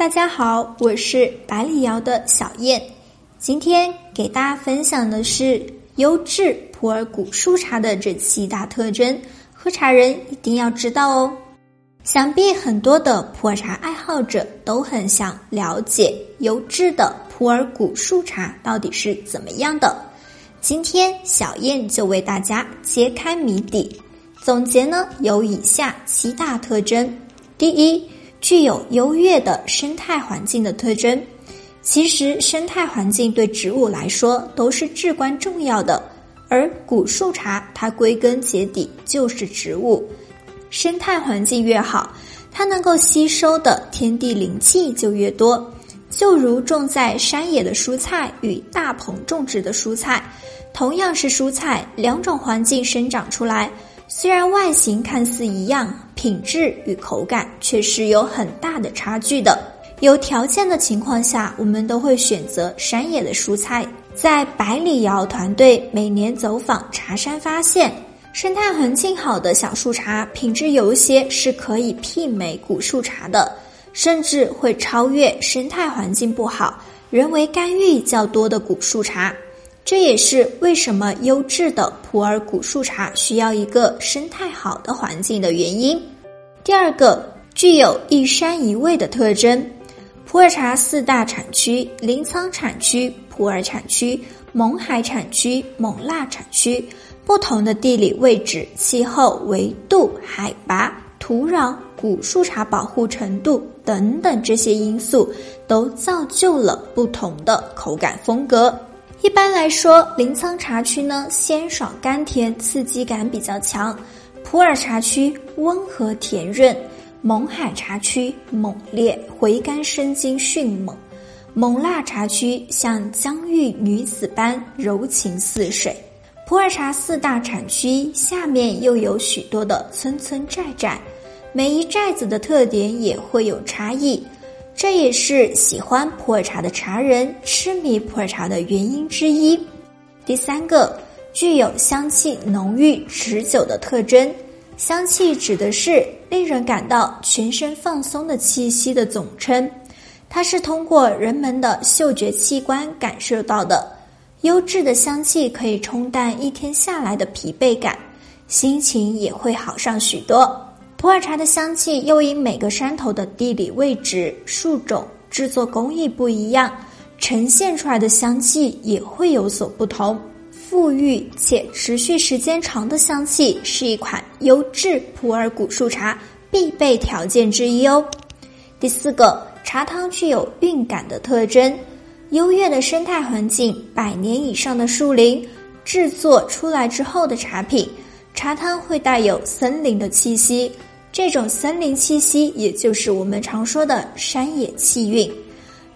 大家好，我是百里瑶的小燕，今天给大家分享的是优质普洱古树茶的这七大特征，喝茶人一定要知道哦。想必很多的普洱茶爱好者都很想了解优质的普洱古树茶到底是怎么样的。今天小燕就为大家揭开谜底。总结呢有以下七大特征：第一。具有优越的生态环境的特征。其实，生态环境对植物来说都是至关重要的。而古树茶，它归根结底就是植物。生态环境越好，它能够吸收的天地灵气就越多。就如种在山野的蔬菜与大棚种植的蔬菜，同样是蔬菜，两种环境生长出来。虽然外形看似一样，品质与口感却是有很大的差距的。有条件的情况下，我们都会选择山野的蔬菜。在百里瑶团队每年走访茶山，发现生态环境好的小树茶品质有一些是可以媲美古树茶的，甚至会超越生态环境不好、人为干预较多的古树茶。这也是为什么优质的普洱古树茶需要一个生态好的环境的原因。第二个，具有一山一味的特征。普洱茶四大产区：临沧产区、普洱产区、勐海产区、勐腊产区。不同的地理位置、气候、纬度、海拔、土壤、古树茶保护程度等等这些因素，都造就了不同的口感风格。一般来说，临沧茶区呢鲜爽甘甜，刺激感比较强；普洱茶区温和甜润；勐海茶区猛烈，回甘生津迅猛；勐腊茶区像江玉女子般柔情似水。普洱茶四大产区下面又有许多的村村寨寨，每一寨子的特点也会有差异。这也是喜欢普洱茶的茶人痴迷普洱茶的原因之一。第三个，具有香气浓郁、持久的特征。香气指的是令人感到全身放松的气息的总称，它是通过人们的嗅觉器官感受到的。优质的香气可以冲淡一天下来的疲惫感，心情也会好上许多。普洱茶的香气又因每个山头的地理位置、树种、制作工艺不一样，呈现出来的香气也会有所不同。馥郁且持续时间长的香气是一款优质普洱古树茶必备条件之一哦。第四个，茶汤具有韵感的特征，优越的生态环境、百年以上的树林制作出来之后的茶品，茶汤会带有森林的气息。这种森林气息，也就是我们常说的山野气韵。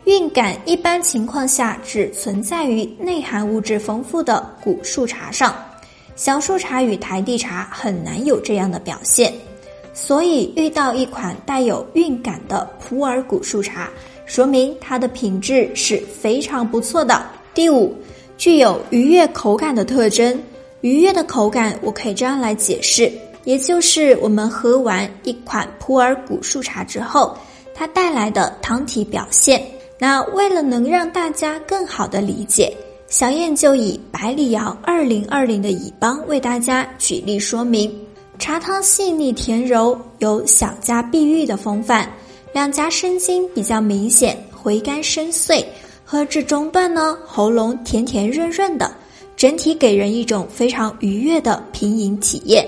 韵感一般情况下只存在于内含物质丰富的古树茶上，小树茶与台地茶很难有这样的表现。所以，遇到一款带有韵感的普洱古树茶，说明它的品质是非常不错的。第五，具有愉悦口感的特征。愉悦的口感，我可以这样来解释。也就是我们喝完一款普洱古树茶之后，它带来的汤体表现。那为了能让大家更好的理解，小燕就以百里瑶二零二零的乙邦为大家举例说明。茶汤细腻甜柔，有小家碧玉的风范，两颊生津比较明显，回甘深邃。喝至中段呢，喉咙甜甜润润的，整体给人一种非常愉悦的品饮体验。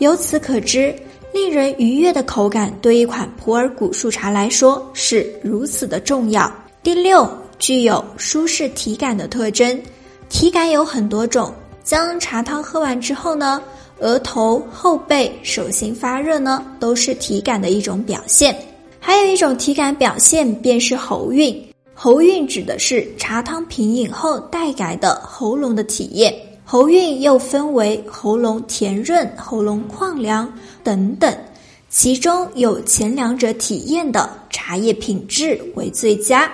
由此可知，令人愉悦的口感对一款普洱古树茶来说是如此的重要。第六，具有舒适体感的特征。体感有很多种，将茶汤喝完之后呢，额头、后背、手心发热呢，都是体感的一种表现。还有一种体感表现便是喉韵，喉韵指的是茶汤品饮后带来的喉咙的体验。喉韵又分为喉咙甜润、喉咙旷凉等等，其中有前两者体验的茶叶品质为最佳。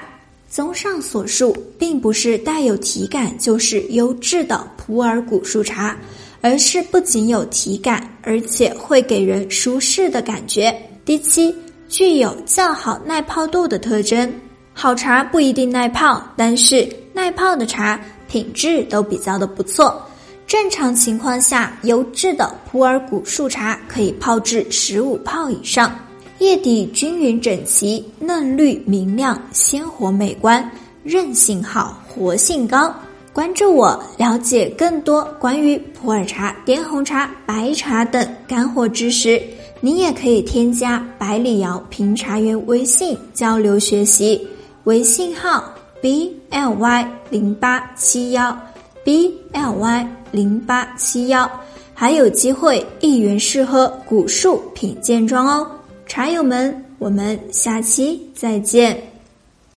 综上所述，并不是带有体感就是优质的普洱古树茶，而是不仅有体感，而且会给人舒适的感觉。第七，具有较好耐泡度的特征。好茶不一定耐泡，但是耐泡的茶品质都比较的不错。正常情况下，优质的普洱古树茶可以泡至十五泡以上，叶底均匀整齐，嫩绿明亮，鲜活美观，韧性好，活性高。关注我，了解更多关于普洱茶、滇红茶、白茶等干货知识。你也可以添加百里瑶评茶员微信交流学习。微信号 b l y 零八七幺 b l y 零八七幺，还有机会一元试喝古树品鉴装哦，茶友们，我们下期再见。